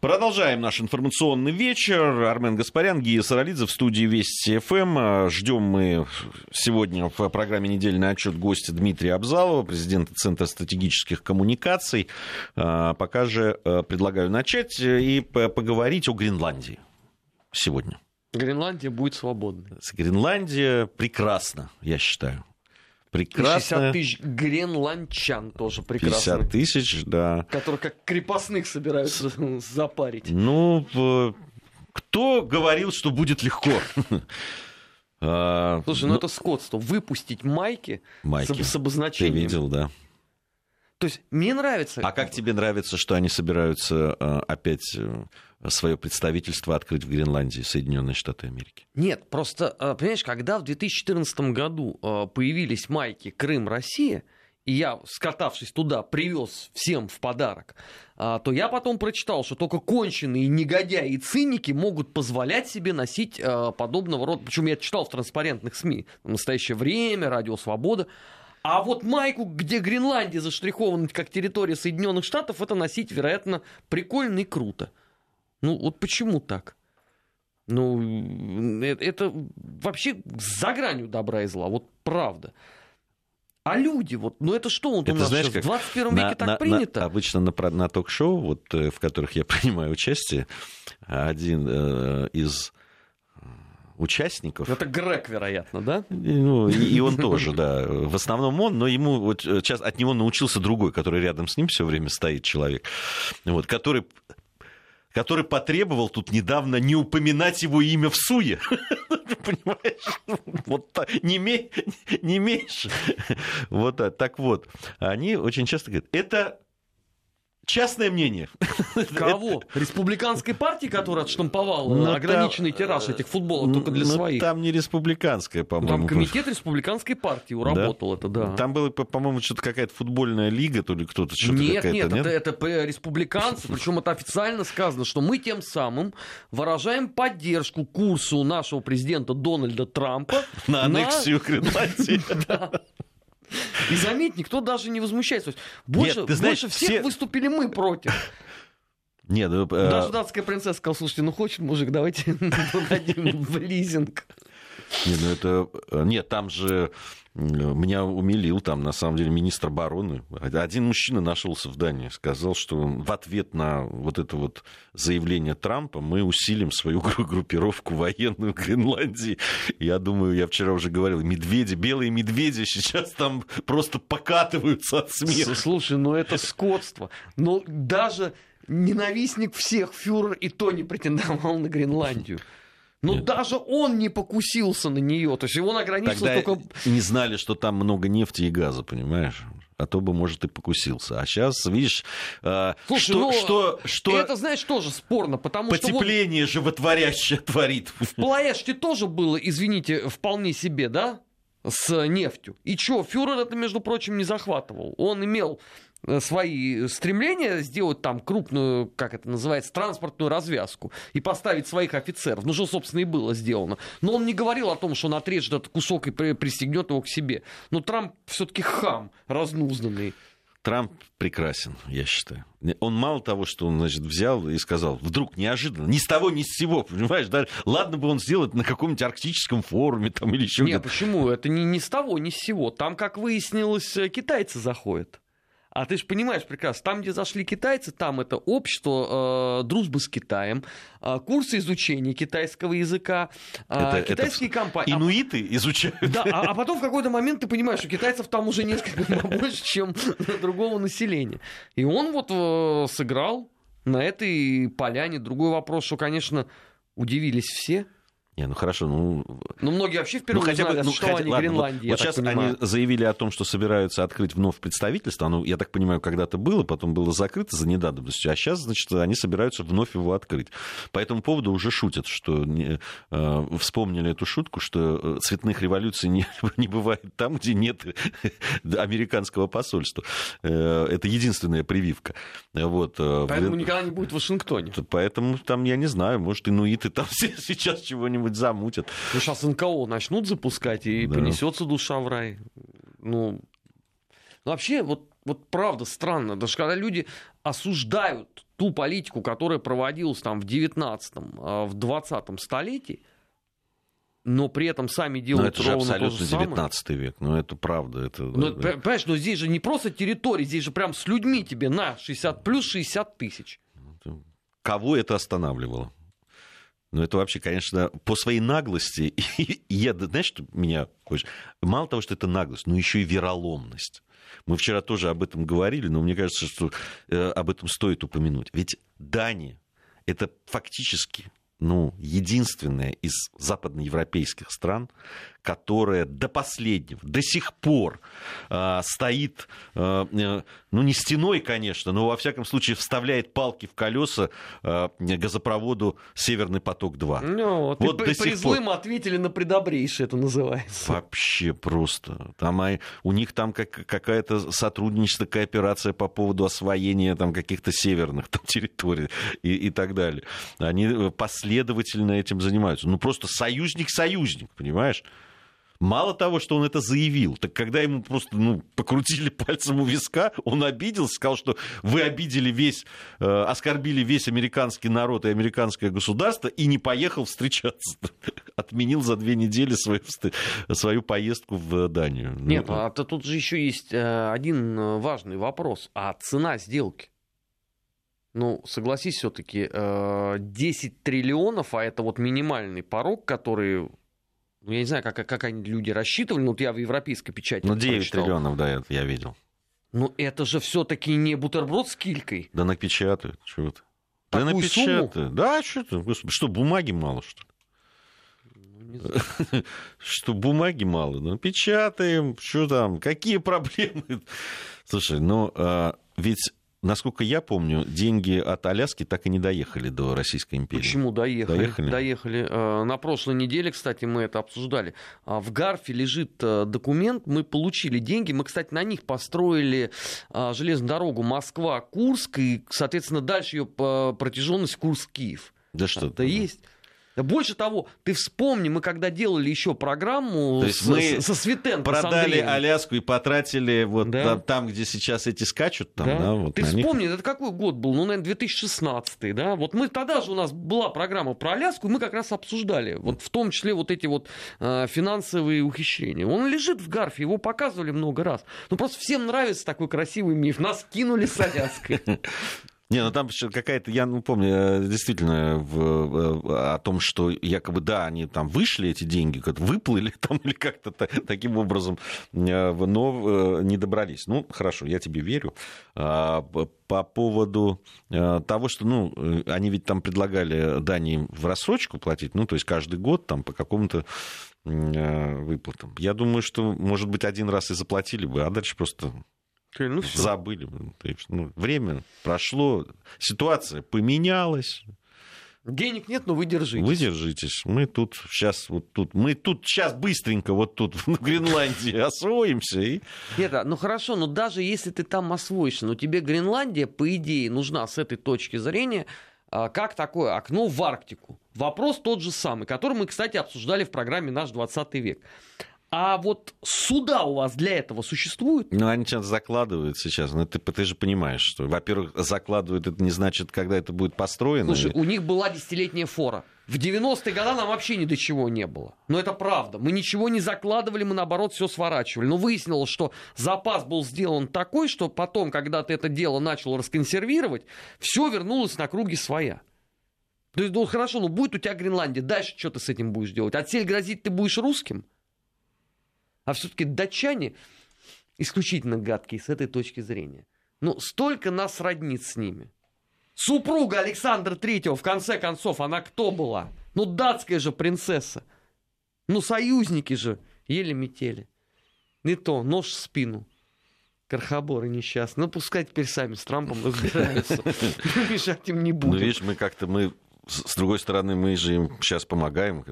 Продолжаем наш информационный вечер. Армен Гаспарян, Гия Саралидзе в студии Вести ФМ. Ждем мы сегодня в программе «Недельный отчет» гостя Дмитрия Абзалова, президента Центра стратегических коммуникаций. А, пока же э, предлагаю начать и поговорить о Гренландии сегодня. Гренландия будет свободной. Гренландия прекрасна, я считаю прекрасно. 50 тысяч гренландчан тоже прекрасно. 50 тысяч, да. Которые как крепостных собираются запарить. Ну, кто говорил, что будет легко? А, Слушай, ну, ну это скотство. Выпустить майки, майки. С, обозначением. Ты видел, да. То есть мне нравится. А как тебе нравится, что они собираются а, опять э, свое представительство открыть в Гренландии, Соединенные Штаты Америки? Нет, просто, э, понимаешь, когда в 2014 году э, появились майки Крым, Россия, и я, скатавшись туда, привез всем в подарок, э, то я потом прочитал, что только конченые негодяи и циники могут позволять себе носить подобного рода. Причем я читал в транспарентных СМИ в настоящее время, Радио Свобода. А вот майку, где Гренландия заштрихована как территория Соединенных Штатов, это носить, вероятно, прикольно и круто. Ну, вот почему так? Ну, это, это вообще за гранью добра и зла, вот правда. А люди, вот, ну это что он это, у нас знаешь, сейчас, в 21 на, веке так на, принято? На, обычно на, на ток-шоу, вот, э, в которых я принимаю участие, один э, из участников. Это Грег, вероятно, да? Ну, и, и он тоже, да. В основном он, но ему вот сейчас от него научился другой, который рядом с ним все время стоит человек, вот, который который потребовал тут недавно не упоминать его имя в суе. Понимаешь? Вот не, не меньше. Вот так. Так вот, они очень часто говорят, это частное мнение. Кого? Республиканской партии, которая отштамповала но ну, ограниченный там, тираж этих футболок только для ну, своих? Там не республиканская, по-моему. Там комитет республиканской партии уработал да? это, да. Там было, по-моему, что-то какая-то футбольная лига, то ли кто-то что-то Нет, нет, нет? Это, это республиканцы, причем это официально сказано, что мы тем самым выражаем поддержку курсу нашего президента Дональда Трампа на аннексию Гренландии. И заметь, никто даже не возмущается. Больше, Нет, ты знаешь, больше всех все... выступили мы против. Нет, ну, э... Даже датская принцесса сказала, слушайте, ну хочет мужик, давайте дадим в лизинг. Нет, ну это... Э, нет, там же меня умилил там, на самом деле, министр обороны. Один мужчина нашелся в Дании, сказал, что в ответ на вот это вот заявление Трампа мы усилим свою группировку военную в Гренландии. Я думаю, я вчера уже говорил, медведи, белые медведи сейчас там просто покатываются от смеха. Слушай, ну это скотство. Но даже ненавистник всех фюрер и то не претендовал на Гренландию. Но Нет. даже он не покусился на нее. То есть он ограничился Тогда только... не знали, что там много нефти и газа, понимаешь? а то бы, может, и покусился. А сейчас, видишь, э, Слушай, что, ну, что, что... Это, знаешь, тоже спорно, потому потепление что... Вот... животворящее творит. В Плоэште тоже было, извините, вполне себе, да? с нефтью. И что, фюрер это, между прочим, не захватывал. Он имел свои стремления сделать там крупную, как это называется, транспортную развязку и поставить своих офицеров. Ну, что, собственно, и было сделано. Но он не говорил о том, что он отрежет этот кусок и пристегнет его к себе. Но Трамп все-таки хам разнузнанный. Трамп прекрасен, я считаю. Он мало того, что он, значит, взял и сказал, вдруг неожиданно, ни с того, ни с сего, понимаешь, да? Ладно бы он сделал это на каком-нибудь арктическом форуме там или еще Нет, почему? Это не, не с того, ни с сего. Там, как выяснилось, э, китайцы заходят. А ты же понимаешь прекрасно, там, где зашли китайцы, там это общество э, дружбы с Китаем, э, курсы изучения китайского языка, э, это, китайские это компании. Инуиты изучают. Да, а, а потом в какой-то момент ты понимаешь, что китайцев там уже несколько больше, чем другого населения. И он вот э, сыграл на этой поляне. Другой вопрос, что, конечно, удивились все. Не, ну хорошо, ну... Ну, многие вообще впервые ну, хотя бы, ну, что хотя, они ладно, Гренландии, Вот, вот сейчас понимаю. они заявили о том, что собираются открыть вновь представительство. Оно, я так понимаю, когда-то было, потом было закрыто за недавностью, а сейчас, значит, они собираются вновь его открыть. По этому поводу уже шутят, что не, э, вспомнили эту шутку, что э, цветных революций не, не бывает там, где нет американского посольства. Э, это единственная прививка. Вот. Э, поэтому никогда не будет в Вашингтоне. Поэтому там, я не знаю, может, инуиты там сейчас чего-нибудь что-нибудь замутят. Ну, сейчас НКО начнут запускать, и да. понесется душа в рай. Ну, ну, вообще, вот, вот правда странно, даже когда люди осуждают ту политику, которая проводилась там в 19-м, э, в 20-м столетии, но при этом сами делают но это же ровно абсолютно то же 19 самое. век, но это правда. Это, Ну, понимаешь, но здесь же не просто территория, здесь же прям с людьми тебе на 60 плюс 60 тысяч. Кого это останавливало? Ну, это вообще, конечно, по своей наглости, и я, знаешь, что меня? Мало того, что это наглость, но еще и вероломность. Мы вчера тоже об этом говорили, но мне кажется, что э, об этом стоит упомянуть. Ведь Дания это фактически ну, единственная из западноевропейских стран, которая до последнего, до сих пор э, стоит, э, э, ну, не стеной, конечно, но, во всяком случае, вставляет палки в колеса э, газопроводу «Северный поток-2». Ну, вот, вот и при злым пор... ответили на предобрейшее, это называется. Вообще просто. Там, у них там как, какая-то сотрудничество, кооперация по поводу освоения там, каких-то северных там, территорий и, и так далее. Они э, последовательно этим занимаются. Ну, просто союзник-союзник, понимаешь? Мало того, что он это заявил, так когда ему просто ну, покрутили пальцем у виска, он обиделся, сказал, что вы обидели весь, э, оскорбили весь американский народ и американское государство и не поехал встречаться. Отменил за две недели свою, свою поездку в Данию. Нет, ну, а тут же еще есть э, один э, важный вопрос. А цена сделки? Ну, согласись, все-таки 10 э, триллионов, а это вот минимальный порог, который ну, я не знаю, как, как они люди рассчитывали, но вот я в европейской печати Ну, 9 прочитал. триллионов, да, это я видел. Ну, это же все-таки не бутерброд с килькой. Да напечатают, что то Да напечатают. Сумму? Да, что то что, бумаги мало, что ли? Ну, что бумаги мало, ну печатаем, что там, какие проблемы? Слушай, ну а, ведь насколько я помню, деньги от Аляски так и не доехали до Российской империи. Почему доехали? Доехали. доехали. Э, на прошлой неделе, кстати, мы это обсуждали. А в Гарфе лежит э, документ, мы получили деньги. Мы, кстати, на них построили э, железную дорогу Москва-Курск, и, соответственно, дальше ее протяженность Курск-Киев. Да что? Это есть. Больше того, ты вспомни, мы когда делали еще программу с, мы со Светенко, продали Аляску и потратили вот да. там, где сейчас эти скачут. Там, да. Да, вот ты вспомни, них. это какой год был? Ну, наверное, 2016, да? Вот мы тогда же у нас была программа про Аляску, и мы как раз обсуждали, вот в том числе вот эти вот э, финансовые ухищрения. Он лежит в Гарфе, его показывали много раз. Ну, просто всем нравится такой красивый миф. Нас кинули с Аляской. Не, ну там какая-то, я ну, помню, э, действительно, в, о том, что якобы, да, они там вышли, эти деньги, как выплыли там или как-то таким образом, э, но э, не добрались. Ну, хорошо, я тебе верю. А, по поводу того, что, ну, они ведь там предлагали Дании в рассрочку платить, ну, то есть каждый год там по какому-то выплатам. Я думаю, что, может быть, один раз и заплатили бы, а дальше просто ну, все. Забыли. Ну, время прошло, ситуация поменялась. Денег нет, но вы держитесь. Вы держитесь. Мы тут сейчас вот тут, мы тут сейчас быстренько вот тут в Гренландии освоимся. И... Нет, ну хорошо, но даже если ты там освоишься, но тебе Гренландия, по идее, нужна с этой точки зрения, а, как такое окно в Арктику. Вопрос тот же самый, который мы, кстати, обсуждали в программе «Наш 20 век». А вот суда у вас для этого существуют? Ну, они сейчас закладывают сейчас. Ну, ты, ты же понимаешь, что, во-первых, закладывают, это не значит, когда это будет построено. Слушай, у них была десятилетняя фора. В 90-е годы нам вообще ни до чего не было. Но это правда. Мы ничего не закладывали, мы наоборот все сворачивали. Но выяснилось, что запас был сделан такой, что потом, когда ты это дело начал расконсервировать, все вернулось на круги своя. То есть, ну хорошо, ну будет у тебя Гренландия, дальше что ты с этим будешь делать? Отсель грозить ты будешь русским? А все-таки датчане исключительно гадкие с этой точки зрения. Ну, столько нас роднит с ними. Супруга Александра Третьего, в конце концов, она кто была? Ну, датская же принцесса. Ну, союзники же еле метели. Не то, нож в спину. Крохоборы несчастные. Ну, пускай теперь сами с Трампом разбираются. Мешать им не будут. Ну, видишь, мы как-то, мы, с другой стороны, мы же им сейчас помогаем.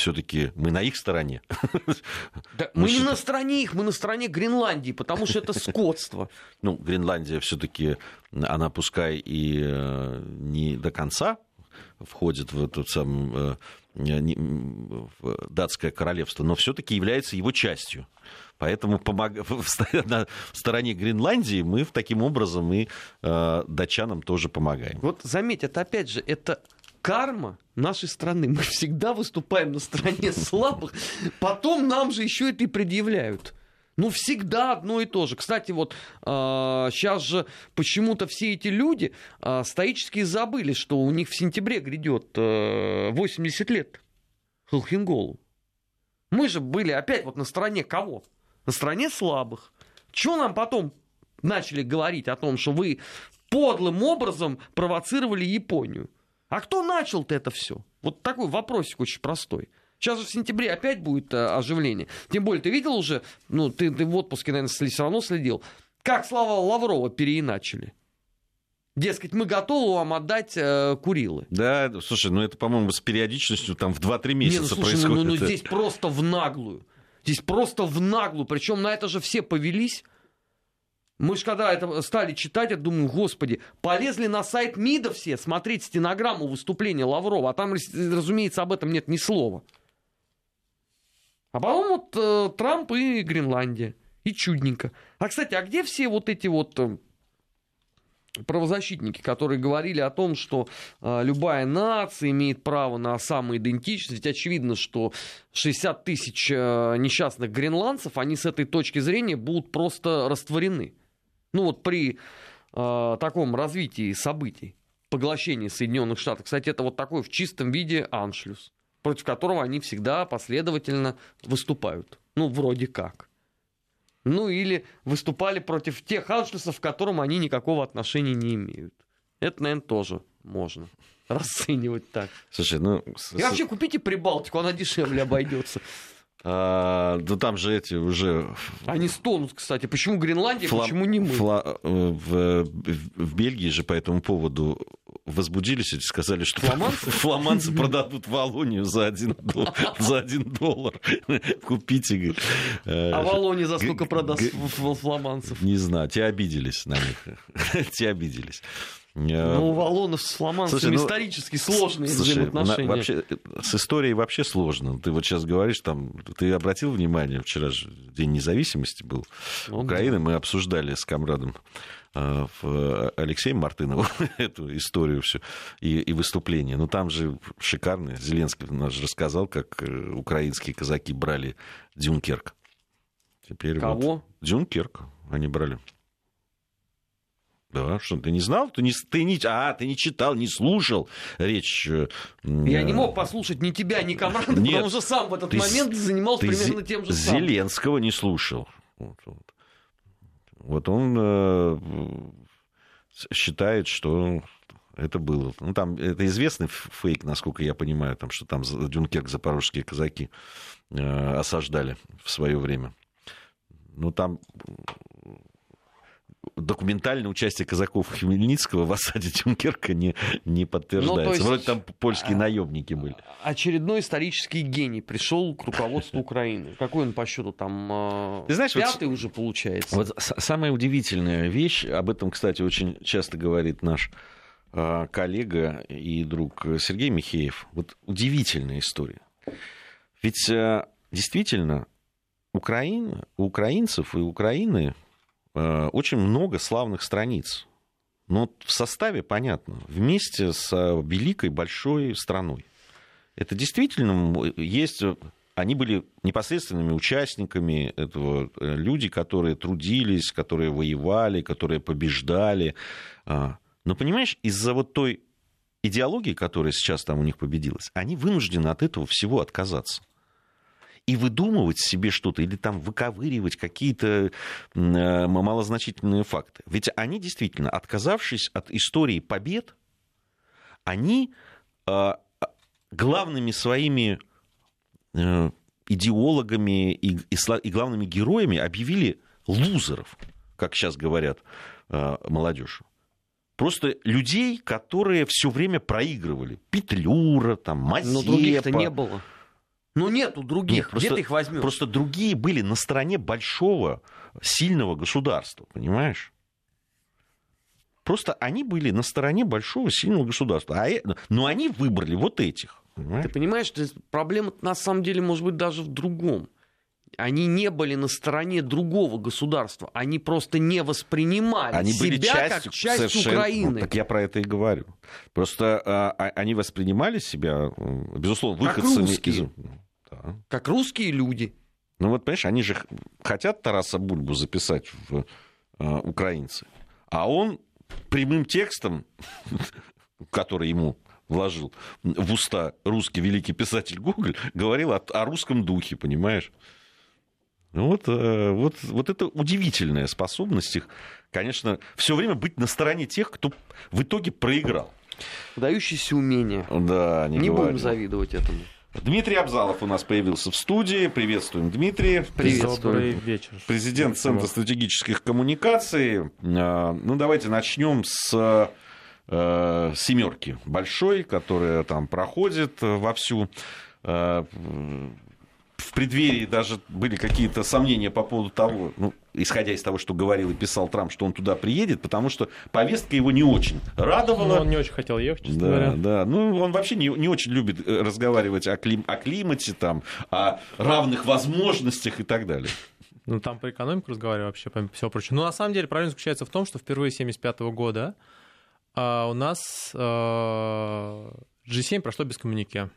Все-таки мы на их стороне. Да, мы, мы не на стороне их, мы на стороне Гренландии, потому что это скотство. Ну, Гренландия все-таки, она пускай и э, не до конца входит в эту самую в датское королевство, но все-таки является его частью. Поэтому помог... на стороне Гренландии мы таким образом и э, датчанам тоже помогаем. Вот заметь, это опять же, это карма нашей страны. Мы всегда выступаем на стороне слабых, потом нам же еще это и предъявляют. Ну, всегда одно и то же. Кстати, вот э, сейчас же почему-то все эти люди э, стоически забыли, что у них в сентябре грядет э, 80 лет Холхенголу. Мы же были опять вот на стороне кого? На стороне слабых. Чего нам потом начали говорить о том, что вы подлым образом провоцировали Японию? А кто начал-то это все? Вот такой вопросик очень простой. Сейчас же в сентябре опять будет э, оживление. Тем более, ты видел уже, ну, ты, ты в отпуске, наверное, все равно следил, как слова Лаврова переиначили. Дескать, мы готовы вам отдать э, Курилы. Да, слушай, ну это, по-моему, с периодичностью там в 2-3 месяца Не, ну, слушай, происходит. Ну, ну, ну здесь просто в наглую. Здесь просто в наглую. Причем на это же все повелись. Мы же когда это стали читать, я думаю, господи, полезли на сайт МИДа все смотреть стенограмму выступления Лаврова, а там, разумеется, об этом нет ни слова. А потом вот э, Трамп и Гренландия. И чудненько. А, кстати, а где все вот эти вот э, правозащитники, которые говорили о том, что э, любая нация имеет право на самоидентичность, ведь очевидно, что 60 тысяч э, несчастных гренландцев, они с этой точки зрения будут просто растворены. Ну вот при э, таком развитии событий, поглощении Соединенных Штатов. Кстати, это вот такой в чистом виде аншлюс против которого они всегда последовательно выступают. Ну, вроде как. Ну, или выступали против тех аншлюсов, к которым они никакого отношения не имеют. Это, наверное, тоже можно расценивать так. Слушай, ну... И вообще купите Прибалтику, она дешевле обойдется. А, да там же эти уже... Они стонут, кстати. Почему Гренландия, Фла... почему не мы? Фла... Э, в... в Бельгии же по этому поводу возбудились и сказали, что фламанцы, фламанцы продадут Волонию за один, доллар, за один доллар. Купите. А Волония за сколько продаст фламанцев? Не знаю, те обиделись на них. Те обиделись. Ну, у Валонов с фламандцами слушай, ну, исторически сложные слушай, взаимоотношения. На, вообще, с историей вообще сложно. Ты вот сейчас говоришь, там, ты обратил внимание, вчера же День независимости был ну, Украины, да. мы обсуждали с комрадом э, Алексеем Мартыновым эту историю всю и, и выступление. Но ну, там же шикарно. Зеленский нас же рассказал, как э, украинские казаки брали Дюнкерк. Теперь Кого? Вот, Дюнкерк они брали. Да, что ты не знал? Ты не, ты не, а, ты не читал, не слушал речь. Э, Я не мог послушать ни тебя, ни команды, Нет, потому что сам в этот момент занимался примерно тем же самым. Зеленского не слушал. Вот, вот. вот он э, считает, что это было. Ну, там это известный фейк, насколько я понимаю, там, что там Дюнкерк запорожские казаки э, осаждали в свое время. Ну, там документальное участие казаков Хмельницкого в осаде Тюнкерка не, не подтверждается. Ну, есть... Вроде там польские а, наемники были. Очередной исторический гений пришел к руководству Украины. Какой он по счету там а, Ты знаешь, пятый вот, уже получается? Вот самая удивительная вещь, об этом, кстати, очень часто говорит наш а, коллега и друг Сергей Михеев. Вот удивительная история. Ведь действительно Украина, у украинцев и Украины Э, очень много славных страниц. Но в составе, понятно, вместе с э, великой большой страной. Это действительно есть... Они были непосредственными участниками этого, э, люди, которые трудились, которые воевали, которые побеждали. А, но, понимаешь, из-за вот той идеологии, которая сейчас там у них победилась, они вынуждены от этого всего отказаться и выдумывать себе что-то или там выковыривать какие-то э, малозначительные факты. Ведь они действительно, отказавшись от истории побед, они э, главными своими э, идеологами и, и, и главными героями объявили лузеров, как сейчас говорят молодежь. Просто людей, которые все время проигрывали. Петлюра, там, Мазепа. Но других-то не было. Ну нету других, Нет, просто, где ты их возьмешь? Просто другие были на стороне большого, сильного государства, понимаешь? Просто они были на стороне большого, сильного государства. А, но они выбрали вот этих. Понимаешь? Ты понимаешь, проблема на самом деле может быть даже в другом. Они не были на стороне другого государства, они просто не воспринимали они себя были частью, как часть совершенно... Украины. Ну, так я про это и говорю. Просто а они воспринимали себя, безусловно, выходцами как русские. из... Да. Как русские люди. Ну вот, понимаешь, они же хотят Тараса Бульбу записать в а, украинцы. А он прямым текстом, который ему вложил в уста русский великий писатель Гоголь, говорил о, о русском духе, понимаешь? Ну вот, э, вот, вот это удивительная способность их, конечно, все время быть на стороне тех, кто в итоге проиграл. Выдающееся умение. Да, не, не будем завидовать этому. Дмитрий Абзалов у нас появился в студии. Приветствуем, Дмитрий. Приветствуем. Добрый вечер. Президент Центра стратегических коммуникаций. А, ну, давайте начнем с э, семерки большой, которая там проходит вовсю. В преддверии даже были какие-то сомнения по поводу того, ну, исходя из того, что говорил и писал Трамп, что он туда приедет, потому что повестка его не очень радовала. Ну, он не очень хотел ехать, честно да, говоря. Да, ну, он вообще не, не очень любит э, разговаривать о, клим, о климате, там, о равных возможностях и так далее. Ну, там по экономику разговариваю вообще, помимо всего прочего. Ну, на самом деле, проблема заключается в том, что впервые с 1975 года а, у нас а, G7 прошло без коммунике.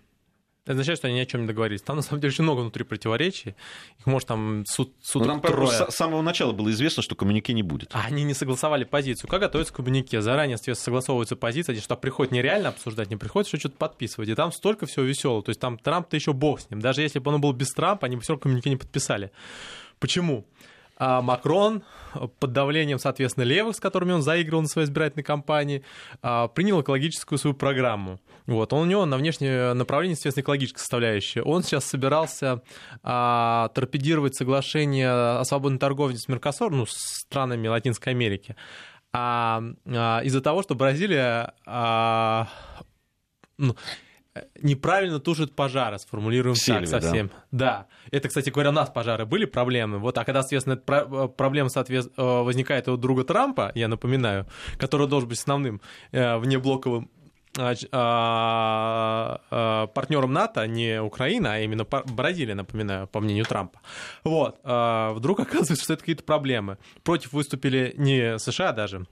Это означает, что они ни о чем не договорились. Там, на самом деле, очень много внутри противоречий. Их может там суд, суд Но там с самого начала было известно, что коммунике не будет. А они не согласовали позицию. Как готовится к коммунике? Заранее согласовывается позиция, что приходит нереально обсуждать, не приходит, что что-то подписывать. И там столько всего веселого. То есть там Трамп-то еще бог с ним. Даже если бы он был без Трампа, они бы все равно коммунике не подписали. Почему? А Макрон под давлением, соответственно, левых, с которыми он заигрывал на своей избирательной кампании, а, принял экологическую свою программу. Вот, он у него на внешнее направление, естественно, экологическая составляющая. Он сейчас собирался а, торпедировать соглашение о свободной торговле с Меркосур, ну, с странами Латинской Америки, а, а, из-за того, что Бразилия а, ну, неправильно тушит пожары, сформулируем Сильве, так совсем. Да. да. Это, кстати говоря, у нас пожары были проблемы. Вот, а когда, соответственно, эта э, проблема соответственно, э, возникает у друга Трампа, я напоминаю, который должен быть основным э, внеблоковым а, а, партнером НАТО, не Украина, а именно Бразилия, напоминаю, по мнению Трампа. Вот. Вдруг оказывается, что это какие-то проблемы. Против выступили не США даже,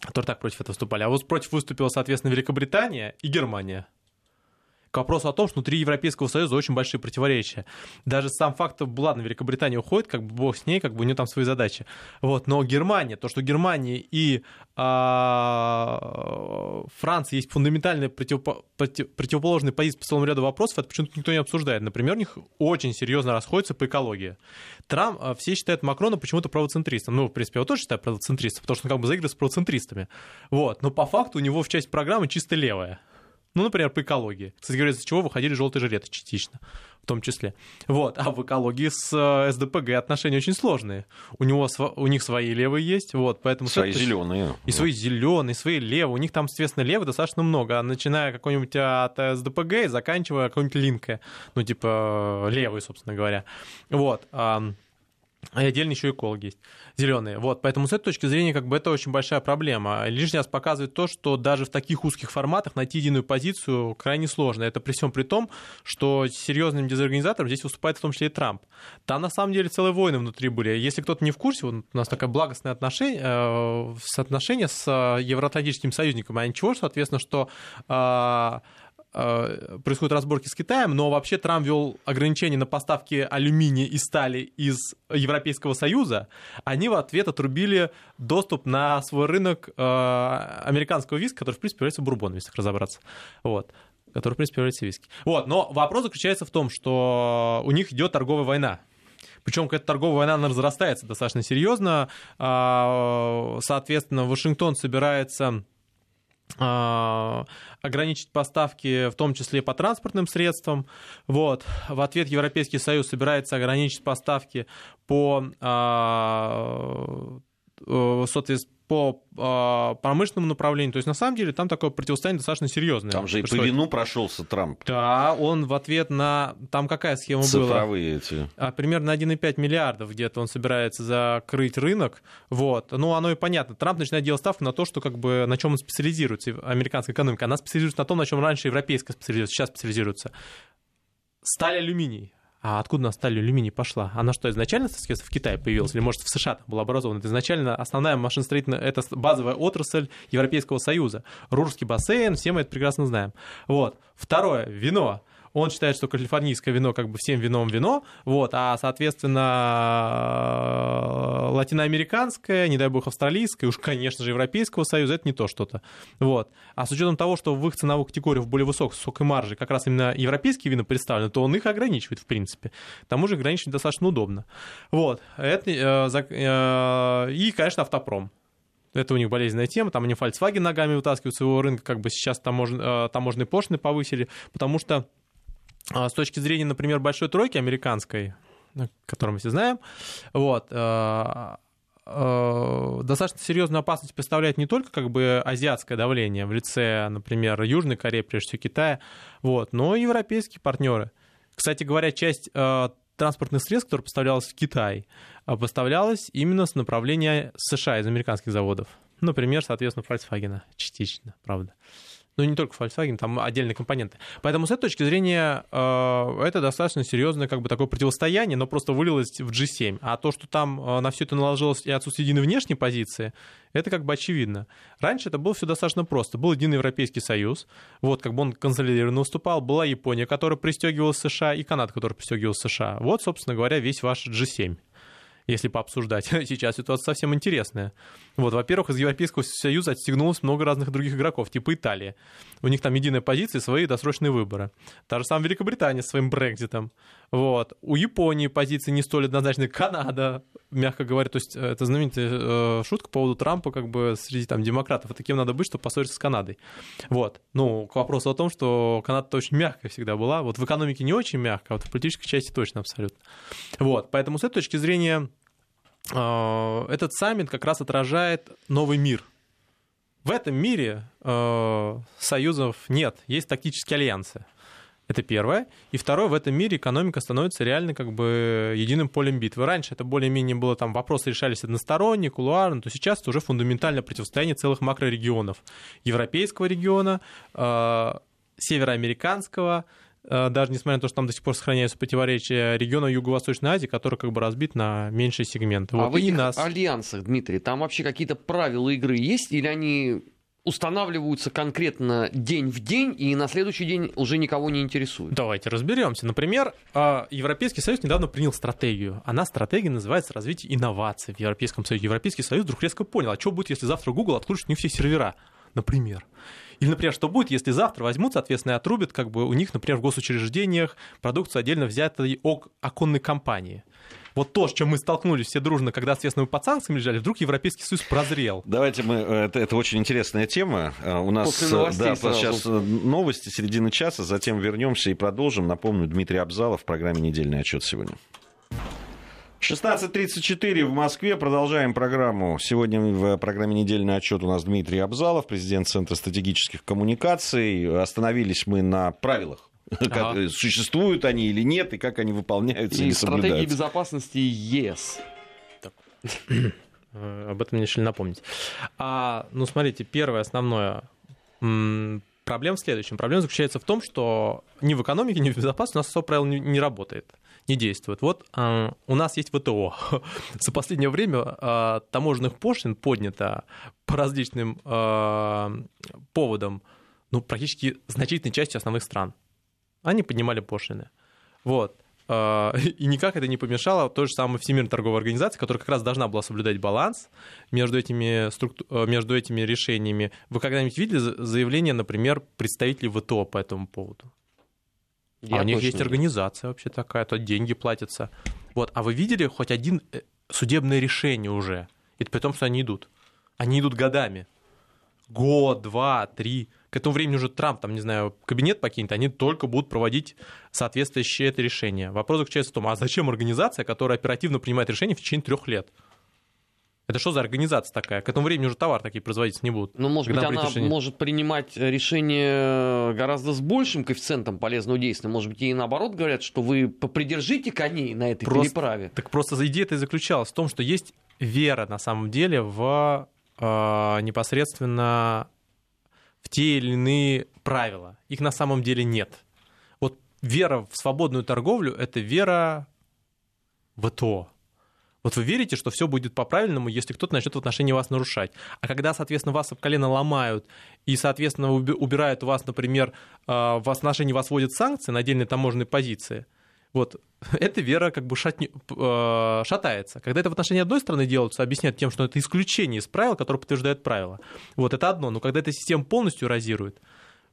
которые так против этого выступали, а вот против выступила, соответственно, Великобритания и Германия к вопросу о том, что внутри Европейского Союза очень большие противоречия. Даже сам факт, ладно, Великобритания уходит, как бы бог с ней, как бы у нее там свои задачи. Вот, но Германия, то, что Германия и а, Франция есть фундаментальные противопо- против- противоположные позиции по целому ряду вопросов, это почему-то никто не обсуждает. Например, у них очень серьезно расходятся по экологии. Трамп, а, все считают Макрона почему-то правоцентристом. Ну, в принципе, я тоже считаю правоцентристом, потому что он как бы заигрывает с правоцентристами. Вот. Но по факту у него в часть программы чисто левая. Ну, например, по экологии. Кстати говоря, из-за чего выходили желтые жилеты частично, в том числе. Вот. А в экологии с э, СДПГ отношения очень сложные. У, него, у них свои левые есть, вот, поэтому... Свои зеленые. И свои зеленые, свои левые. У них там, соответственно, левых достаточно много, начиная какой-нибудь от СДПГ и заканчивая какой-нибудь линкой. Ну, типа, левый, собственно говоря. Вот. А отдельно еще экологи есть, зеленые. Вот, поэтому с этой точки зрения как бы это очень большая проблема. Лишний раз показывает то, что даже в таких узких форматах найти единую позицию крайне сложно. Это при всем при том, что серьезным дезорганизатором здесь выступает в том числе и Трамп. Там на самом деле целые войны внутри были. Если кто-то не в курсе, вот у нас такое благостное отношение, э, соотношение с э, евроатлантическим союзником, а ничего, соответственно, что Э, происходят разборки с Китаем, но вообще Трамп ввел ограничения на поставки алюминия и стали из Европейского Союза, они в ответ отрубили доступ на свой рынок э, американского виски, который, в принципе, является бурбоном, если так разобраться. Вот который, в принципе, является виски. Вот, но вопрос заключается в том, что у них идет торговая война. Причем эта торговая война она разрастается достаточно серьезно. А, соответственно, Вашингтон собирается ограничить поставки, в том числе по транспортным средствам. Вот. В ответ Европейский Союз собирается ограничить поставки по а, соответственно, по э, промышленному направлению. То есть, на самом деле, там такое противостояние достаточно серьезное. Там же и по вину прошелся Трамп. Да, он в ответ на... Там какая схема Цифровые была? Цифровые эти. А, примерно 1,5 миллиардов где-то он собирается закрыть рынок. Вот. Ну, оно и понятно. Трамп начинает делать ставку на то, что как бы на чем он специализируется, американская экономика. Она специализируется на том, на чем раньше европейская специализируется, сейчас специализируется. Сталь алюминий. А откуда на сталь алюминий пошла? Она что, изначально в Китае появилась? Или, может, в США там была образована? Это изначально основная машиностроительная, это базовая отрасль Европейского Союза. Рурский бассейн, все мы это прекрасно знаем. Вот. Второе, вино. Он считает, что калифорнийское вино как бы всем вином вино, вот, а, соответственно, латиноамериканское, не дай бог, австралийское, уж, конечно же, Европейского Союза, это не то что-то. Вот. А с учетом того, что в их ценовую категорию в более высокой, высокой марже как раз именно европейские вина представлены, то он их ограничивает, в принципе. К тому же ограничивать достаточно удобно. Вот. Это, э, э, и, конечно, автопром. Это у них болезненная тема, там они Volkswagen ногами вытаскивают своего рынка, как бы сейчас тамож... Э, таможенные пошлины повысили, потому что с точки зрения, например, большой тройки американской, которую мы все знаем, вот, э, э, достаточно серьезную опасность представляет не только как бы азиатское давление в лице, например, Южной Кореи, прежде всего Китая, вот, но и европейские партнеры. Кстати говоря, часть э, транспортных средств, которые поставлялась в Китай, поставлялась именно с направления США из американских заводов. Например, соответственно, Volkswagen частично, правда но ну, не только Volkswagen, там отдельные компоненты. Поэтому с этой точки зрения э, это достаточно серьезное как бы такое противостояние, но просто вылилось в G7. А то, что там э, на все это наложилось и отсутствие единой внешней позиции, это как бы очевидно. Раньше это было все достаточно просто. Был один Европейский Союз, вот как бы он консолидированно уступал, была Япония, которая пристегивалась США, и Канада, которая пристегивалась США. Вот, собственно говоря, весь ваш G7 если пообсуждать. Сейчас ситуация совсем интересная. Вот, во-первых, из Европейского Союза отстегнулось много разных других игроков, типа Италии. У них там единая позиция, свои досрочные выборы. Та же самая Великобритания с своим Брекзитом. Вот. У Японии позиции не столь однозначные. Канада, мягко говоря, то есть э, это знаменитая э, шутка по поводу Трампа, как бы среди там демократов. Это кем надо быть, чтобы поссориться с Канадой. Вот. Ну, к вопросу о том, что Канада очень мягкая всегда была. Вот в экономике не очень мягко, а вот в политической части точно абсолютно. Вот. Поэтому с этой точки зрения этот саммит как раз отражает новый мир. В этом мире э, союзов нет, есть тактические альянсы. Это первое. И второе, в этом мире экономика становится реально как бы единым полем битвы. Раньше это более-менее было там вопросы решались односторонне, кулуарно, то сейчас это уже фундаментальное противостояние целых макрорегионов. Европейского региона, э, североамериканского, э, даже несмотря на то, что там до сих пор сохраняются противоречия региона Юго-Восточной Азии, который как бы разбит на меньшие сегменты. А вот в этих нас... альянсах, Дмитрий, там вообще какие-то правила игры есть или они устанавливаются конкретно день в день и на следующий день уже никого не интересуют. Давайте разберемся. Например, а, Европейский Союз недавно принял стратегию. Она стратегия называется развитие инноваций в Европейском Союзе. Европейский Союз вдруг резко понял, а что будет, если завтра Google отключит у них все сервера, например. Или, например, что будет, если завтра возьмут, соответственно, и отрубят как бы у них, например, в госучреждениях продукцию отдельно взятой оконной компании вот то, с чем мы столкнулись все дружно, когда, соответственно, мы под санкциями лежали, вдруг Европейский Союз прозрел. Давайте мы... Это, это очень интересная тема. А, у нас да, сразу. сейчас новости середины часа, затем вернемся и продолжим. Напомню, Дмитрий Абзалов в программе «Недельный отчет» сегодня. 16.34 в Москве. Продолжаем программу. Сегодня в программе «Недельный отчет» у нас Дмитрий Абзалов, президент Центра стратегических коммуникаций. Остановились мы на правилах Ага. Как, существуют они или нет, и как они выполняются и или стратегии безопасности ЕС. Э, об этом мне решили напомнить. А, ну, смотрите, первое основное. Проблема в следующем. Проблема заключается в том, что ни в экономике, ни в безопасности у нас особо правил не, не работает, не действует. Вот э, у нас есть ВТО. За последнее время э, таможенных пошлин поднято по различным э, поводам ну, практически значительной частью основных стран они поднимали пошлины. Вот. И никак это не помешало той же самой Всемирной торговой организации, которая как раз должна была соблюдать баланс между этими, структу... Между этими решениями. Вы когда-нибудь видели заявление, например, представителей ВТО по этому поводу? Я а у них есть организация вообще такая, то деньги платятся. Вот. А вы видели хоть один э, судебное решение уже? Это при том, что они идут. Они идут годами. Год, два, три к этому времени уже Трамп, там, не знаю, кабинет покинет, они только будут проводить соответствующее это решение. Вопрос заключается в том, а зачем организация, которая оперативно принимает решения в течение трех лет? Это что за организация такая? К этому времени уже товар такие производиться не будут. Ну, может быть, она решение? может принимать решение гораздо с большим коэффициентом полезного действия. Может быть, ей наоборот говорят, что вы попридержите коней на этой Просто- переправе. Так просто идея-то и заключалась в том, что есть вера на самом деле в э, непосредственно в те или иные правила. Их на самом деле нет. Вот вера в свободную торговлю — это вера в то. Вот вы верите, что все будет по-правильному, если кто-то начнет в отношении вас нарушать. А когда, соответственно, вас об колено ломают и, соответственно, уби- убирают у вас, например, э, в отношении вас вводят санкции на отдельные таможенные позиции, вот, эта вера как бы шатни- э, шатается. Когда это в отношении одной страны делается, объясняют тем, что это исключение из правил, которое подтверждает правила. Вот это одно. Но когда эта система полностью эрозирует,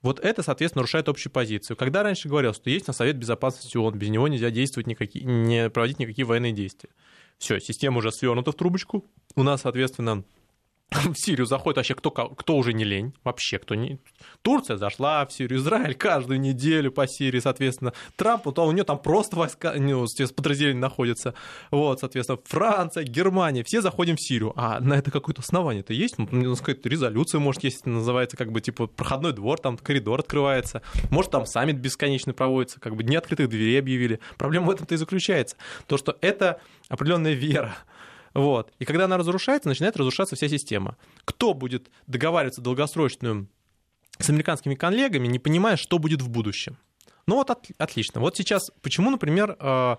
вот это, соответственно, нарушает общую позицию. Когда раньше говорил, что есть на Совет Безопасности ООН, без него нельзя действовать никакие, не проводить никакие военные действия. Все, система уже свернута в трубочку. У нас, соответственно, в Сирию заходит вообще кто, кто уже не лень, вообще кто не... Турция зашла в Сирию, Израиль каждую неделю по Сирии, соответственно. Трамп, а у него там просто войска, ну, подразделения находятся. Вот, соответственно, Франция, Германия, все заходим в Сирию. А на это какое-то основание-то есть? Ну, Мне сказать, резолюция, может, есть, называется как бы типа проходной двор, там коридор открывается. Может, там саммит бесконечный проводится, как бы дни открытых дверей объявили. Проблема в этом-то и заключается. То, что это определенная вера. Вот. И когда она разрушается, начинает разрушаться вся система. Кто будет договариваться долгосрочную с американскими коллегами, не понимая, что будет в будущем? Ну вот от- отлично. Вот сейчас, почему, например, э,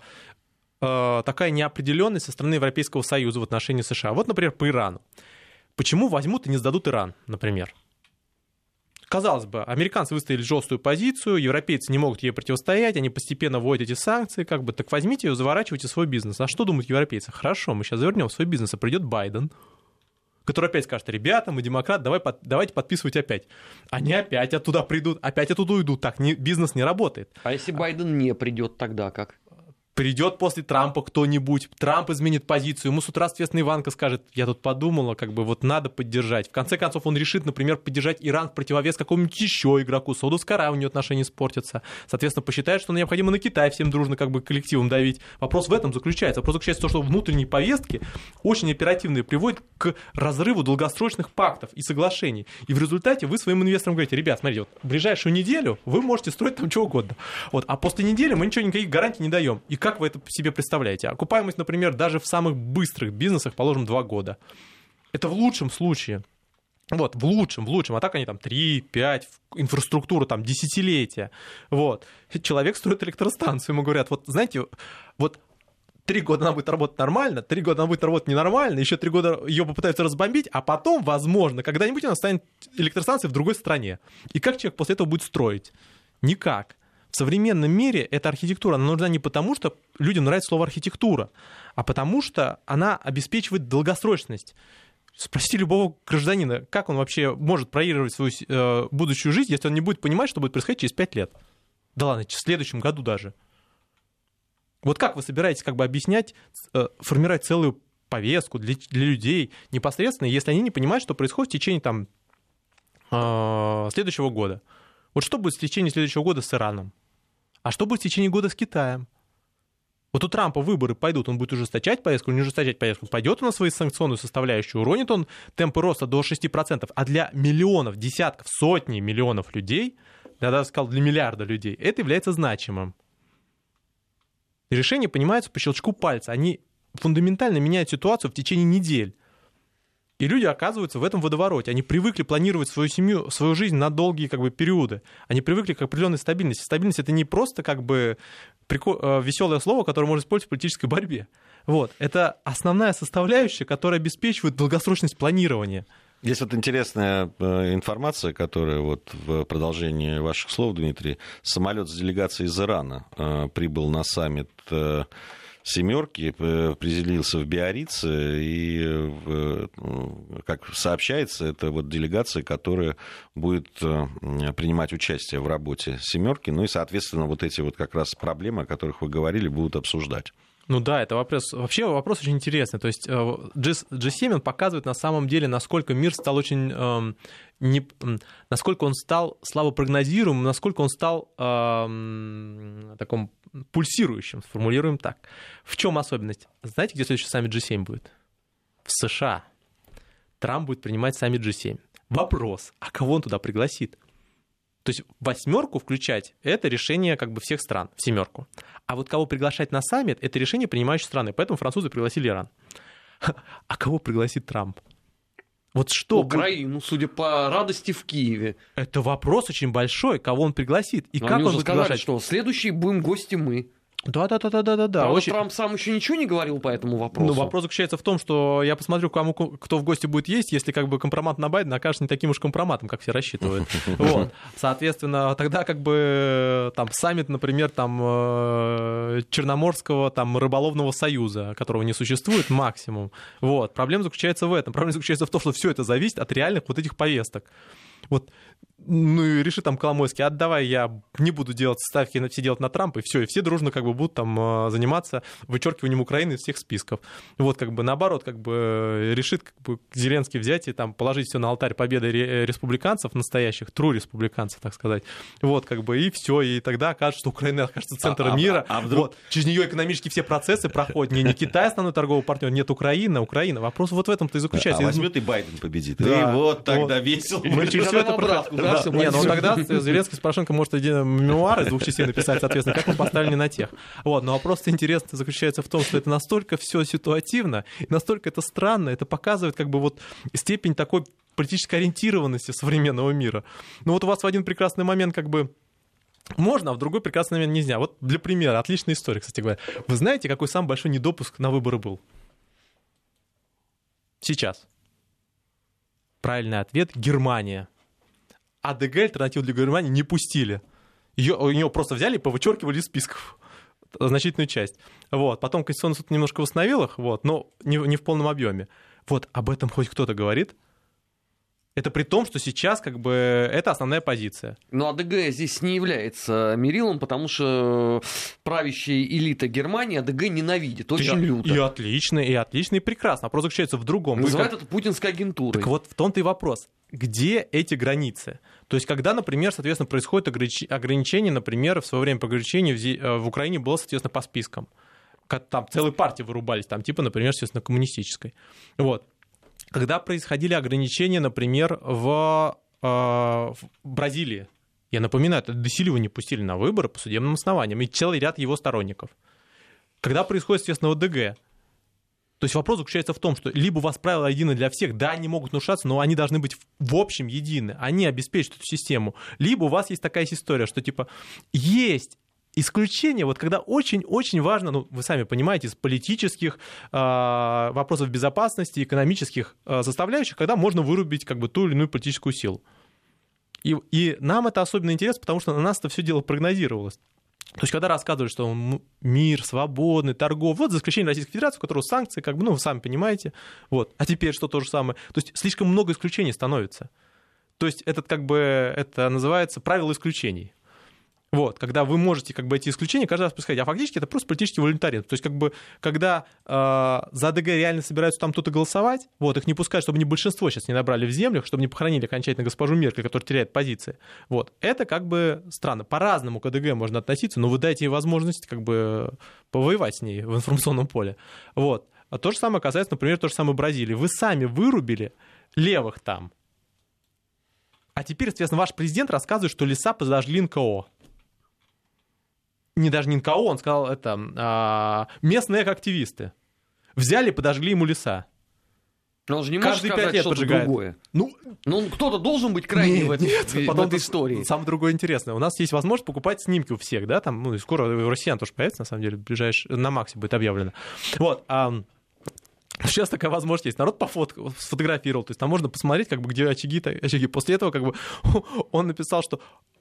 э, такая неопределенность со стороны Европейского Союза в отношении США? Вот, например, по Ирану. Почему возьмут и не сдадут Иран, например? Казалось бы, американцы выставили жесткую позицию, европейцы не могут ей противостоять, они постепенно вводят эти санкции, как бы, так возьмите ее, заворачивайте свой бизнес. А что думают европейцы? Хорошо, мы сейчас завернем свой бизнес, а придет Байден, который опять скажет, ребята, мы демократ, давай, под- давайте подписывать опять. Они опять оттуда придут, опять оттуда уйдут. Так не, бизнес не работает. А если Байден не придет, тогда как? Придет после Трампа кто-нибудь, Трамп изменит позицию, ему с утра, соответственно, Иванка скажет, я тут подумала, как бы вот надо поддержать. В конце концов, он решит, например, поддержать Иран в противовес какому-нибудь еще игроку, Саудовская Аравия, у отношения испортятся. Соответственно, посчитает, что необходимо на Китай всем дружно как бы коллективом давить. Вопрос в этом заключается. Вопрос заключается в том, что внутренние повестки очень оперативные приводят к разрыву долгосрочных пактов и соглашений. И в результате вы своим инвесторам говорите, ребят, смотрите, вот в ближайшую неделю вы можете строить там что угодно. Вот, а после недели мы ничего, никаких гарантий не даем. И как вы это себе представляете? Окупаемость, например, даже в самых быстрых бизнесах, положим, два года. Это в лучшем случае. Вот, в лучшем, в лучшем. А так они там 3, 5, инфраструктура там десятилетия. Вот. Человек строит электростанцию, ему говорят, вот знаете, вот три года она будет работать нормально, три года она будет работать ненормально, еще три года ее попытаются разбомбить, а потом, возможно, когда-нибудь она станет электростанцией в другой стране. И как человек после этого будет строить? Никак. В современном мире эта архитектура она нужна не потому, что людям нравится слово архитектура, а потому что она обеспечивает долгосрочность. Спросите любого гражданина, как он вообще может проигрывать свою э, будущую жизнь, если он не будет понимать, что будет происходить через пять лет. Да ладно, в следующем году даже. Вот как вы собираетесь как бы объяснять, э, формировать целую повестку для, для людей непосредственно, если они не понимают, что происходит в течение там э, следующего года? Вот что будет в течение следующего года с Ираном? А что будет в течение года с Китаем? Вот у Трампа выборы пойдут, он будет ужесточать повестку не ужесточать повестку? Пойдет он на свою санкционную составляющую, уронит он темпы роста до 6%, а для миллионов, десятков, сотни миллионов людей, я даже сказал, для миллиарда людей, это является значимым. Решения принимаются по щелчку пальца. Они фундаментально меняют ситуацию в течение недель. И люди оказываются в этом водовороте. Они привыкли планировать свою семью, свою жизнь на долгие как бы, периоды. Они привыкли к определенной стабильности. Стабильность это не просто как бы прикол... веселое слово, которое можно использовать в политической борьбе. Вот. Это основная составляющая, которая обеспечивает долгосрочность планирования. Есть вот интересная э, информация, которая вот в продолжении ваших слов, Дмитрий, самолет с делегацией из Ирана э, прибыл на саммит э, семерки, приземлился в Биорице, и, как сообщается, это вот делегация, которая будет принимать участие в работе семерки, ну и, соответственно, вот эти вот как раз проблемы, о которых вы говорили, будут обсуждать. Ну да, это вопрос. Вообще вопрос очень интересный. То есть G7 он показывает на самом деле, насколько мир стал очень эм, не, насколько он стал слабо прогнозируемым, насколько он стал эм, таком пульсирующим, сформулируем так. В чем особенность? Знаете, где следующий саммит G7 будет? в США. Трамп будет принимать саммит G7. Вопрос, а кого он туда пригласит? То есть восьмерку включать – это решение как бы всех стран, в семерку. А вот кого приглашать на саммит – это решение принимающей страны. Поэтому французы пригласили Иран. А кого пригласит Трамп? Вот что... Украину, судя по радости в Киеве. Это вопрос очень большой, кого он пригласит и Но как он будет сказали, приглашать. что следующие будем гости мы. Да, да, да, да, да, да, да. Очень... Трамп сам еще ничего не говорил по этому вопросу. Ну, вопрос заключается в том, что я посмотрю, кому кто в гости будет есть, если как бы компромат на Байдена окажется не таким уж компроматом, как все рассчитывают. Вот. Соответственно, тогда как бы там саммит, например, там э, Черноморского там рыболовного союза, которого не существует максимум. Вот. Проблема заключается в этом. Проблема заключается в том, что все это зависит от реальных вот этих повесток. Вот ну и решит там Коломойский, отдавай, я не буду делать ставки, все делать на Трампа, и все, и все дружно как бы будут там а, заниматься вычеркиванием Украины из всех списков. Вот как бы наоборот, как бы решит как бы Зеленский взять и там положить все на алтарь победы республиканцев настоящих, тру республиканцев, так сказать. Вот как бы и все, и тогда окажется, что Украина окажется центром а, мира. А, а вдруг... вот, через нее экономически все процессы проходят. Не, не Китай основной торговый партнер, нет Украина, Украина. Вопрос вот в этом-то и заключается. А возьмет и Байден победит. Да, и вот тогда вот. весело. Мы через все это да, все. Не, ну тогда Зеленский с Порошенко может один мемуары из двух частей написать, соответственно, как мы поставили на тех. Вот, но вопрос интересный заключается в том, что это настолько все ситуативно, настолько это странно, это показывает как бы вот степень такой политической ориентированности современного мира. Ну вот у вас в один прекрасный момент как бы можно, а в другой прекрасный момент нельзя. Вот для примера, отличная история, кстати говоря. Вы знаете, какой самый большой недопуск на выборы был? Сейчас. Правильный ответ – Германия. АДГ, альтернативу для Германии, не пустили. Ее, у нее просто взяли и повычеркивали из списков значительную часть. Вот. Потом Конституционный суд немножко восстановил их, вот, но не, не в полном объеме. Вот об этом хоть кто-то говорит. Это при том, что сейчас как бы это основная позиция. Но АДГ здесь не является мерилом, потому что правящая элита Германии АДГ ненавидит очень и, люто. И отлично, и отлично, и прекрасно. Вопрос заключается в другом. Называют как... это путинской агентурой. Так вот, в том-то и вопрос. Где эти границы? То есть, когда, например, соответственно, происходит ограничение, например, в свое время по ограничению э, в Украине было, соответственно, по спискам. Там целые партии вырубались, там, типа, например, естественно, коммунистической. Вот когда происходили ограничения, например, в, э, в Бразилии. Я напоминаю, это Десилева не пустили на выборы по судебным основаниям, и целый ряд его сторонников. Когда происходит, естественно, ОДГ, то есть вопрос заключается в том, что либо у вас правила едины для всех, да, они могут нарушаться, но они должны быть в общем едины, они обеспечат эту систему. Либо у вас есть такая история, что типа есть исключение, вот когда очень-очень важно, ну, вы сами понимаете, из политических э, вопросов безопасности, экономических э, составляющих, когда можно вырубить как бы ту или иную политическую силу. И, и нам это особенно интересно, потому что на нас это все дело прогнозировалось. То есть, когда рассказывают, что мир свободный, торгов, вот за исключением Российской Федерации, у которой санкции, как бы, ну, вы сами понимаете, вот, а теперь что то же самое. То есть, слишком много исключений становится. То есть, этот, как бы, это называется правило исключений. Вот, когда вы можете как бы эти исключения каждый раз происходить. А фактически это просто политический волонтаризм. То есть как бы когда э, за АДГ реально собираются там кто-то голосовать, вот, их не пускают, чтобы не большинство сейчас не набрали в землях, чтобы не похоронили окончательно госпожу Меркель, которая теряет позиции. Вот, это как бы странно. По-разному к АДГ можно относиться, но вы дайте ей возможность как бы повоевать с ней в информационном поле. Вот. А то же самое касается, например, то же самое Бразилии. Вы сами вырубили левых там. А теперь, соответственно, ваш президент рассказывает, что леса подожгли НКО не даже не НКО, он сказал это, а, местные активисты взяли, подожгли ему леса. Но он же не Каждые может сказать лет что-то поджигает. другое. Ну, ну кто-то должен быть крайний нет, в, этой, нет, в, потом в этой истории. Самое другое интересное. У нас есть возможность покупать снимки у всех, да, там, ну, скоро у россиян тоже появится, на самом деле, ближайший, на Максе будет объявлено. Вот, а, Сейчас такая возможность есть. Народ пофот... сфотографировал. То есть там можно посмотреть, как бы, где очаги, очаги. После этого как бы он написал, что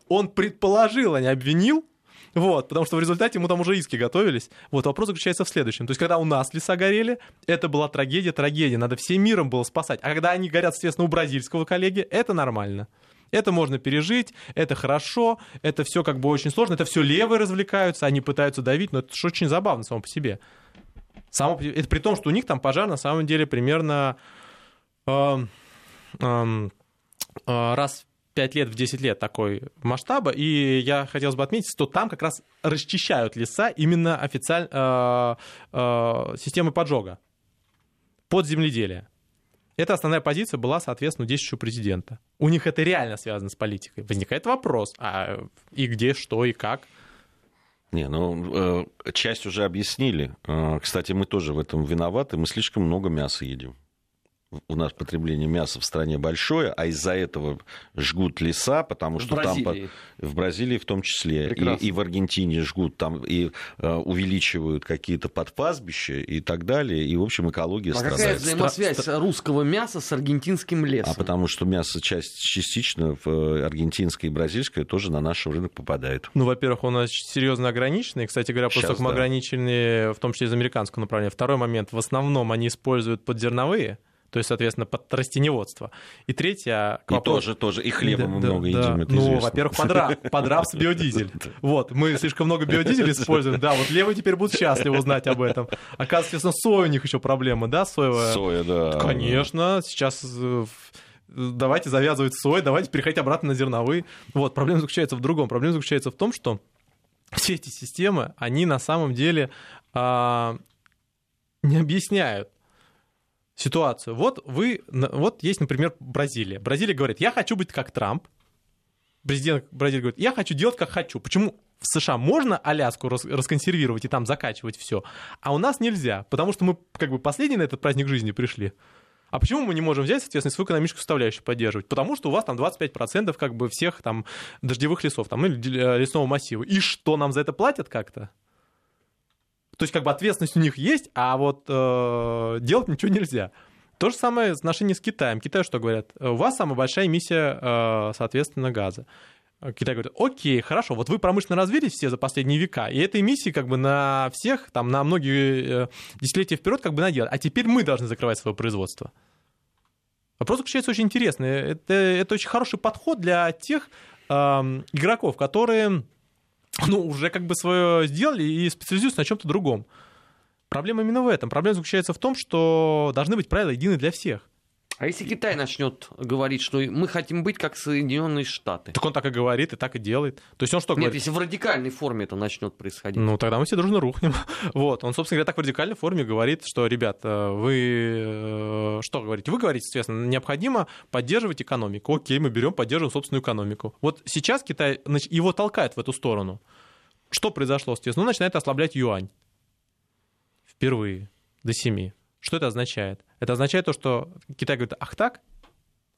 он предположил, а не обвинил, вот, потому что в результате ему там уже иски готовились. Вот, вопрос заключается в следующем. То есть, когда у нас леса горели, это была трагедия, трагедия. Надо всем миром было спасать. А когда они горят, естественно, у бразильского коллеги, это нормально. Это можно пережить, это хорошо, это все как бы очень сложно, это все левые развлекаются, они пытаются давить, но это же очень забавно само по себе. Само, это при том, что у них там пожар на самом деле примерно э, э, раз 5 лет в 10 лет такой масштаба, и я хотел бы отметить, что там как раз расчищают леса именно официально э, э, системы поджога. под земледелие. Эта основная позиция была, соответственно, действующего президента. У них это реально связано с политикой. Возникает вопрос, а и где, что и как? Не, ну, э, часть уже объяснили. Э, кстати, мы тоже в этом виноваты. Мы слишком много мяса едим у нас потребление мяса в стране большое, а из-за этого жгут леса, потому что в там в Бразилии в том числе и, и в Аргентине жгут там и э, увеличивают какие-то подпазбища и так далее, и в общем экология а страдает. Какая взаимосвязь Стра... русского мяса с аргентинским лесом? А потому что мясо часть, частично в э, аргентинское и бразильское тоже на наш рынок попадает. Ну, во-первых, у нас серьезно ограничены, кстати говоря, как мы да. ограничены, в том числе из американского направления. Второй момент, в основном они используют подзерновые то есть, соответственно, под растеневодство. И третье... И тоже, тоже, и хлеба мы много едим, это Ну, во-первых, подраб, подрабс биодизель. Вот, мы слишком много биодизеля используем, да, вот левые теперь будут счастливы узнать об этом. Оказывается, соя у них еще проблема, да, соевая? Соя, да. Конечно, сейчас э, давайте завязывать сой, давайте переходить обратно на зерновые. Вот, проблема заключается в другом. Проблема заключается в том, что все эти системы, они на самом деле а, не объясняют, ситуацию. Вот вы, вот есть, например, Бразилия. Бразилия говорит, я хочу быть как Трамп. Президент Бразилии говорит, я хочу делать как хочу. Почему в США можно Аляску расконсервировать и там закачивать все, а у нас нельзя, потому что мы как бы последний на этот праздник жизни пришли. А почему мы не можем взять, соответственно, свою экономическую составляющую поддерживать? Потому что у вас там 25% как бы всех там дождевых лесов там, или э, лесного массива. И что, нам за это платят как-то? То есть как бы ответственность у них есть, а вот э, делать ничего нельзя. То же самое в отношении с Китаем. Китай что говорят? У вас самая большая эмиссия, э, соответственно, газа. Китай говорит, окей, хорошо, вот вы промышленно развились все за последние века, и этой эмиссии как бы на всех, там, на многие э, десятилетия вперед как бы наделать, а теперь мы должны закрывать свое производство. Вопрос заключается очень интересный. Это, это очень хороший подход для тех э, игроков, которые ну, уже как бы свое сделали и специализируются на чем-то другом. Проблема именно в этом. Проблема заключается в том, что должны быть правила едины для всех. А если Китай начнет говорить, что мы хотим быть как Соединенные Штаты? Так он так и говорит, и так и делает. То есть он что Нет, говорит? если в радикальной форме это начнет происходить. Ну, тогда мы все дружно рухнем. вот. Он, собственно говоря, так в радикальной форме говорит, что, ребят, э, вы э, что говорите? Вы говорите, соответственно, необходимо поддерживать экономику. Окей, мы берем, поддерживаем собственную экономику. Вот сейчас Китай его толкает в эту сторону. Что произошло, соответственно? Он начинает ослаблять юань. Впервые до семи. Что это означает? Это означает то, что Китай говорит, ах так?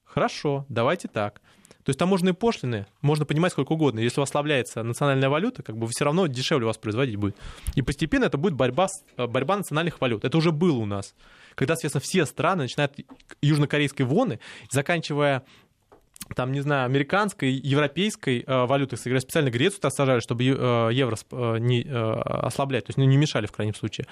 Хорошо, давайте так. То есть таможенные пошлины можно понимать сколько угодно. Если у вас ослабляется национальная валюта, как бы все равно дешевле у вас производить будет. И постепенно это будет борьба, борьба национальных валют. Это уже было у нас. Когда, соответственно, все страны начинают южнокорейской воны, заканчивая там, не знаю, американской, европейской э, валютой, специально Грецию -то сажали, чтобы э, евро э, не э, ослаблять, то есть ну, не мешали в крайнем случае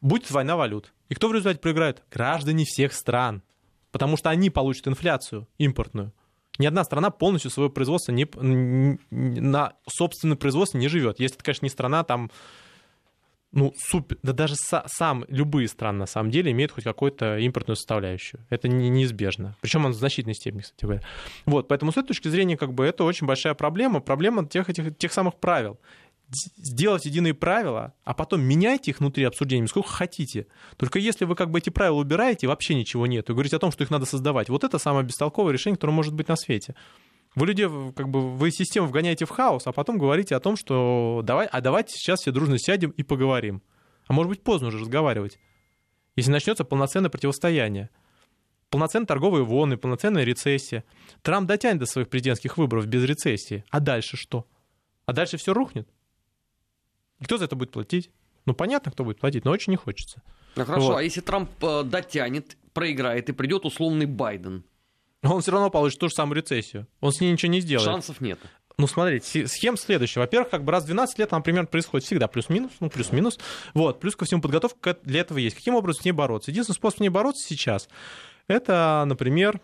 будет война валют. И кто в результате проиграет? Граждане всех стран. Потому что они получат инфляцию импортную. Ни одна страна полностью свое производство не, на собственное производство не живет. Если это, конечно, не страна там, ну, супер, да даже са, сам, любые страны на самом деле имеют хоть какую-то импортную составляющую. Это не, неизбежно. Причем он в значительной степени, кстати говоря. Вот, поэтому с этой точки зрения, как бы, это очень большая проблема. Проблема тех, этих, тех самых правил сделать единые правила, а потом меняйте их внутри обсуждения сколько хотите. Только если вы как бы эти правила убираете, вообще ничего нет, и говорите о том, что их надо создавать, вот это самое бестолковое решение, которое может быть на свете. Вы людей, как бы, вы систему вгоняете в хаос, а потом говорите о том, что давай, а давайте сейчас все дружно сядем и поговорим. А может быть поздно уже разговаривать, если начнется полноценное противостояние. Полноценные торговые волны, полноценная рецессия. Трамп дотянет до своих президентских выборов без рецессии. А дальше что? А дальше все рухнет. И кто за это будет платить? Ну, понятно, кто будет платить, но очень не хочется. Ну, хорошо, вот. а если Трамп э, дотянет, проиграет и придет условный Байден? Он все равно получит ту же самую рецессию. Он с ней ничего не сделает. Шансов нет. Ну, смотрите, схема следующая. Во-первых, как бы раз в 12 лет, например, происходит всегда плюс-минус, ну, плюс-минус. Вот, плюс ко всему подготовка для этого есть. Каким образом с ней бороться? Единственный способ с ней бороться сейчас, это, например,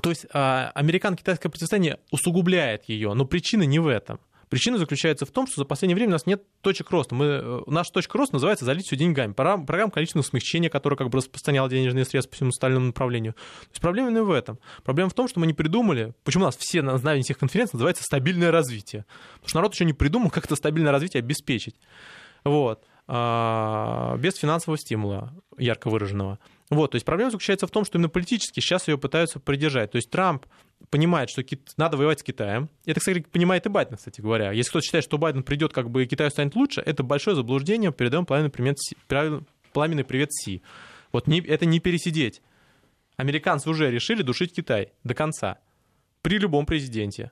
то есть а, американо-китайское противостояние усугубляет ее, но причина не в этом. Причина заключается в том, что за последнее время у нас нет точек роста. Мы, э, наша точка роста называется «залить все деньгами». Программа количественного смягчения, которая как бы распространяла денежные средства по всему остальному направлению. То есть проблема именно в этом. Проблема в том, что мы не придумали, почему у нас все названия всех конференций называется «стабильное развитие». Потому что народ еще не придумал, как это стабильное развитие обеспечить. Вот. а, без финансового стимула ярко выраженного. Вот, то есть проблема заключается в том, что именно политически сейчас ее пытаются придержать. То есть Трамп понимает, что надо воевать с Китаем. Это, кстати, понимает и Байден, кстати говоря. Если кто-то считает, что Байден придет, как бы и Китай станет лучше, это большое заблуждение. Передаем пламенный привет, пламенный привет Си. Вот не, это не пересидеть. Американцы уже решили душить Китай до конца. При любом президенте.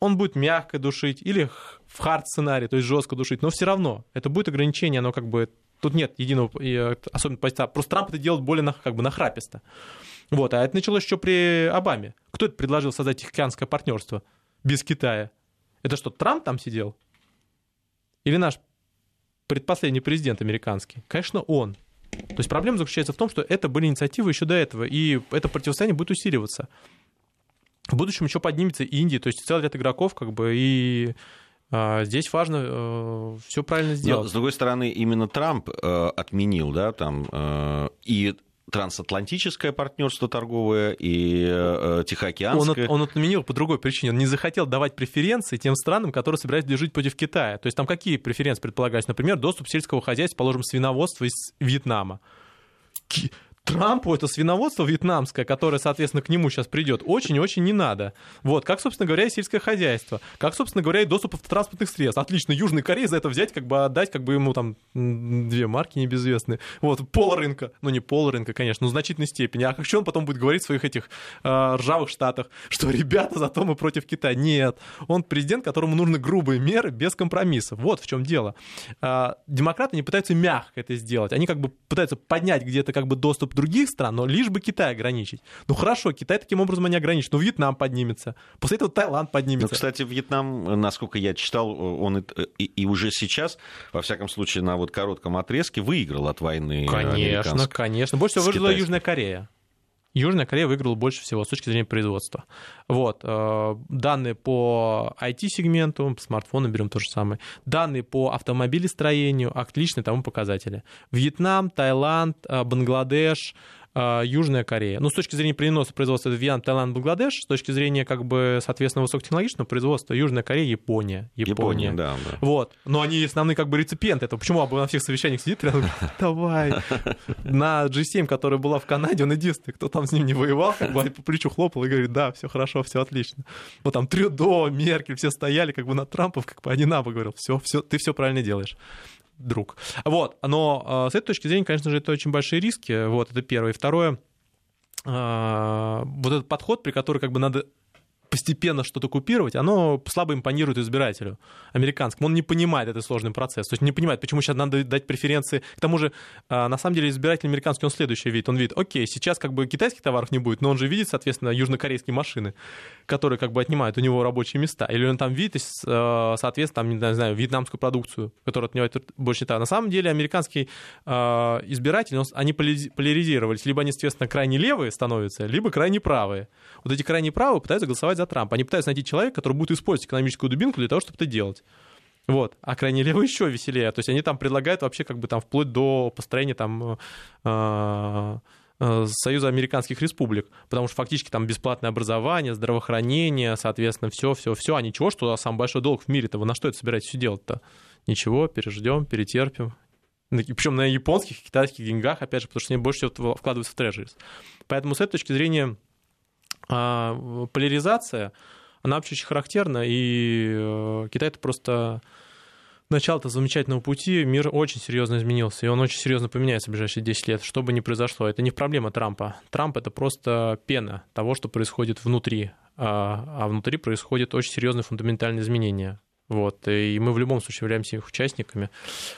Он будет мягко душить или в хард сценарий, то есть жестко душить, но все равно это будет ограничение, оно как бы тут нет единого э, особенного позиции. Просто Трамп это делает более как бы нахраписто. Вот, а это началось еще при Обаме. Кто это предложил создать Тихоокеанское партнерство без Китая? Это что, Трамп там сидел? Или наш предпоследний президент американский? Конечно, он. То есть проблема заключается в том, что это были инициативы еще до этого, и это противостояние будет усиливаться. В будущем еще поднимется Индия, то есть целый ряд игроков, как бы, и здесь важно э, все правильно сделать. Но, с другой стороны, именно Трамп э, отменил, да, там, э, и трансатлантическое партнерство торговое и э, Тихоокеанское. Он, он отменил по другой причине. Он не захотел давать преференции тем странам, которые собираются жить против Китая. То есть там какие преференции предполагались? Например, доступ сельского хозяйства, положим, свиноводства из Вьетнама. Трампу это свиноводство вьетнамское, которое, соответственно, к нему сейчас придет, очень-очень не надо. Вот, как, собственно говоря, и сельское хозяйство. Как, собственно говоря, и доступ транспортных средств. Отлично, Южной Корее за это взять, как бы отдать, как бы ему там две марки небезвестные. Вот, пол рынка. Ну, не пол рынка, конечно, но в значительной степени. А как что он потом будет говорить в своих этих э, ржавых штатах, что, ребята, зато мы против Китая. Нет, он президент, которому нужны грубые меры без компромиссов. Вот в чем дело. Э, демократы не пытаются мягко это сделать. Они как бы пытаются поднять где-то как бы доступ других стран, но лишь бы Китай ограничить. Ну хорошо, Китай таким образом не ограничит, но Вьетнам поднимется. После этого Таиланд поднимется. Ну, кстати, Вьетнам, насколько я читал, он и, и, и уже сейчас, во всяком случае, на вот коротком отрезке выиграл от войны. Конечно, конечно. Больше всего выиграла Южная Корея. Южная Корея выиграла больше всего с точки зрения производства. Вот. Э, данные по IT-сегменту, смартфоны берем то же самое. Данные по автомобилестроению, отличные тому показатели. Вьетнам, Таиланд, э, Бангладеш, Южная Корея. Ну, с точки зрения переноса производства это Вьетнам, Таиланд, Бангладеш, с точки зрения, как бы, соответственно, высокотехнологичного производства Южная Корея, Япония. Япония, Япония да, да. Вот. Но они основные, как бы, реципиенты этого. Почему Абу на всех совещаниях сидит рядом? Давай. На G7, которая была в Канаде, он единственный, кто там с ним не воевал, как бы по плечу хлопал и говорит, да, все хорошо, все отлично. Вот там Трюдо, Меркель, все стояли, как бы на Трампов, как бы один Абу говорил, все, все, ты все правильно делаешь друг. Вот, но э, с этой точки зрения, конечно же, это очень большие риски. Вот, это первое. И второе, э, вот этот подход, при котором как бы надо постепенно что-то купировать, оно слабо импонирует избирателю американскому. Он не понимает этот сложный процесс. То есть не понимает, почему сейчас надо дать преференции. К тому же, а, на самом деле, избиратель американский, он следующий видит. Он видит, окей, сейчас как бы китайских товаров не будет, но он же видит, соответственно, южнокорейские машины, которые как бы отнимают у него рабочие места. Или он там видит, а, соответственно, там, не знаю, вьетнамскую продукцию, которая отнимает больше места. На самом деле, американский а, избиратель, они поляризировались. Либо они, соответственно, крайне левые становятся, либо крайне правые. Вот эти крайне правые пытаются голосовать за за Трампа. Они пытаются найти человека, который будет использовать экономическую дубинку для того, чтобы это делать. Вот. А крайне левые еще веселее. То есть они там предлагают вообще как бы там вплоть до построения там э, э, Союза американских республик, потому что фактически там бесплатное образование, здравоохранение, соответственно, все, все, все, а ничего, что самый большой долг в мире-то, вы на что это собираетесь все делать-то? Ничего, переждем, перетерпим. Причем на японских китайских деньгах, опять же, потому что они больше всего вкладываются в трежерис. Поэтому с этой точки зрения а поляризация, она вообще очень характерна, и э, Китай это просто начало-то замечательного пути, мир очень серьезно изменился, и он очень серьезно поменяется в ближайшие 10 лет, что бы ни произошло. Это не проблема Трампа. Трамп — это просто пена того, что происходит внутри, а, а внутри происходят очень серьезные фундаментальные изменения. Вот, и мы в любом случае являемся их участниками.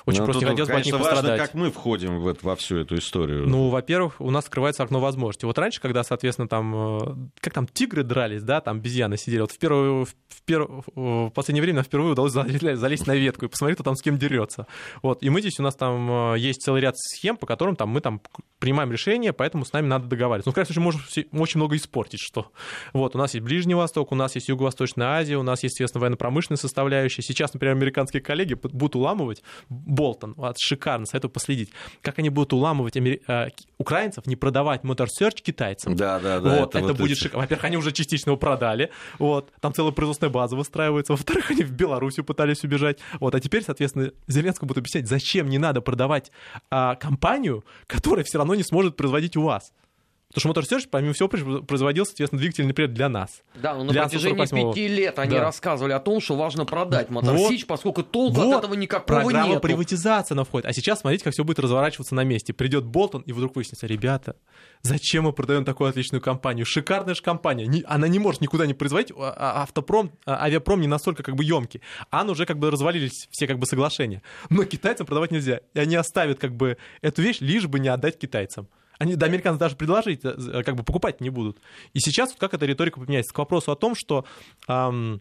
Очень Но ну, просто не хотелось бы от них важно, пострадать. как мы входим в, во всю эту историю. Ну, во-первых, у нас открывается окно возможностей. Вот раньше, когда, соответственно, там, э, как там, тигры дрались, да, там обезьяны сидели, вот в, первую, в, пер... в последнее время впервые удалось залезть, на ветку и посмотреть, кто там с кем дерется. Вот, и мы здесь, у нас там э, есть целый ряд схем, по которым там, мы там принимаем решения, поэтому с нами надо договариваться. Ну, в крайнем случае, можем очень много испортить, что. Вот, у нас есть Ближний Восток, у нас есть Юго-Восточная Азия, у нас есть, естественно, военно-промышленная составляющая, составляющая. Сейчас, например, американские коллеги будут уламывать Болтон, вот, шикарно, советую последить, как они будут уламывать амери... э, украинцев, не продавать Motor Search китайцам. Да, да, да. Вот, это, это вот будет шикарно. Во-первых, они уже частично его продали, вот, там целая производственная база выстраивается. Во-вторых, они в Белоруссию пытались убежать. Вот, а теперь, соответственно, Зеленскому будут объяснять, зачем не надо продавать а, компанию, которая все равно не сможет производить у вас. Потому что Motor Search, помимо всего, производил, соответственно, двигатель, например, для нас. Да, но на протяжении пяти лет они да. рассказывали о том, что важно продать Motor вот. поскольку толку вот. от этого никакого Программа нет. приватизация на входит. А сейчас смотрите, как все будет разворачиваться на месте. Придет Болтон, и вдруг выяснится, ребята, зачем мы продаем такую отличную компанию? Шикарная же компания. Она не может никуда не производить. А, а автопром, а, авиапром не настолько как бы емкий. Ан уже как бы развалились все как бы соглашения. Но китайцам продавать нельзя. И они оставят как бы эту вещь, лишь бы не отдать китайцам. Они до американцев даже предложить, э, как бы покупать не будут. И сейчас вот как эта риторика поменяется? К вопросу о том, что эм,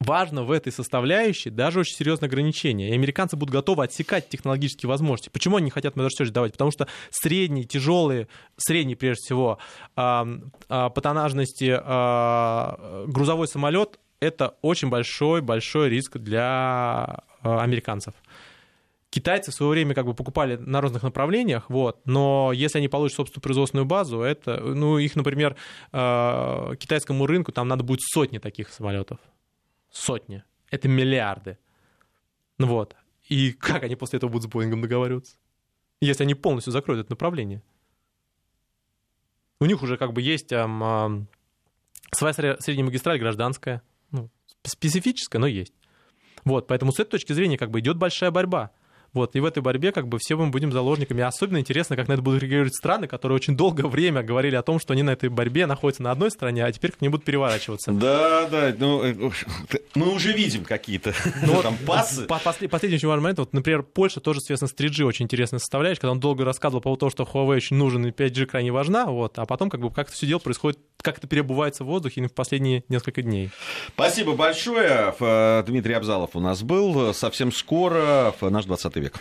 важно в этой составляющей даже очень серьезное ограничение. И американцы будут готовы отсекать технологические возможности. Почему они не хотят Motor давать? Потому что средние, тяжелые, средний прежде всего, э, э, по тоннажности э, грузовой самолет это очень большой, большой риск для э, американцев. Китайцы в свое время как бы покупали на разных направлениях, вот, но если они получат собственную производственную базу, это, ну, их, например, э, китайскому рынку там надо будет сотни таких самолетов. Сотни. Это миллиарды. Ну вот. И как они после этого будут с Боингом договариваться? Если они полностью закроют это направление. У них уже как бы есть эм, своя средняя магистраль гражданская, ну, специфическая, но есть. Вот, поэтому с этой точки зрения как бы идет большая борьба. Вот, и в этой борьбе как бы все мы будем заложниками. Особенно интересно, как на это будут реагировать страны, которые очень долгое время говорили о том, что они на этой борьбе находятся на одной стороне, а теперь как они будут переворачиваться. Да, да, ну, э, мы уже видим какие-то ну, там пасы. По последний очень важный момент, вот, например, Польша тоже связана с 3G очень интересная составляющая, когда он долго рассказывал по поводу того, что Huawei очень нужен и 5G крайне важна, вот, а потом как бы как это все дело происходит, как это перебывается в воздухе в последние несколько дней. Спасибо большое. Дмитрий Абзалов у нас был. Совсем скоро наш 20 век человек.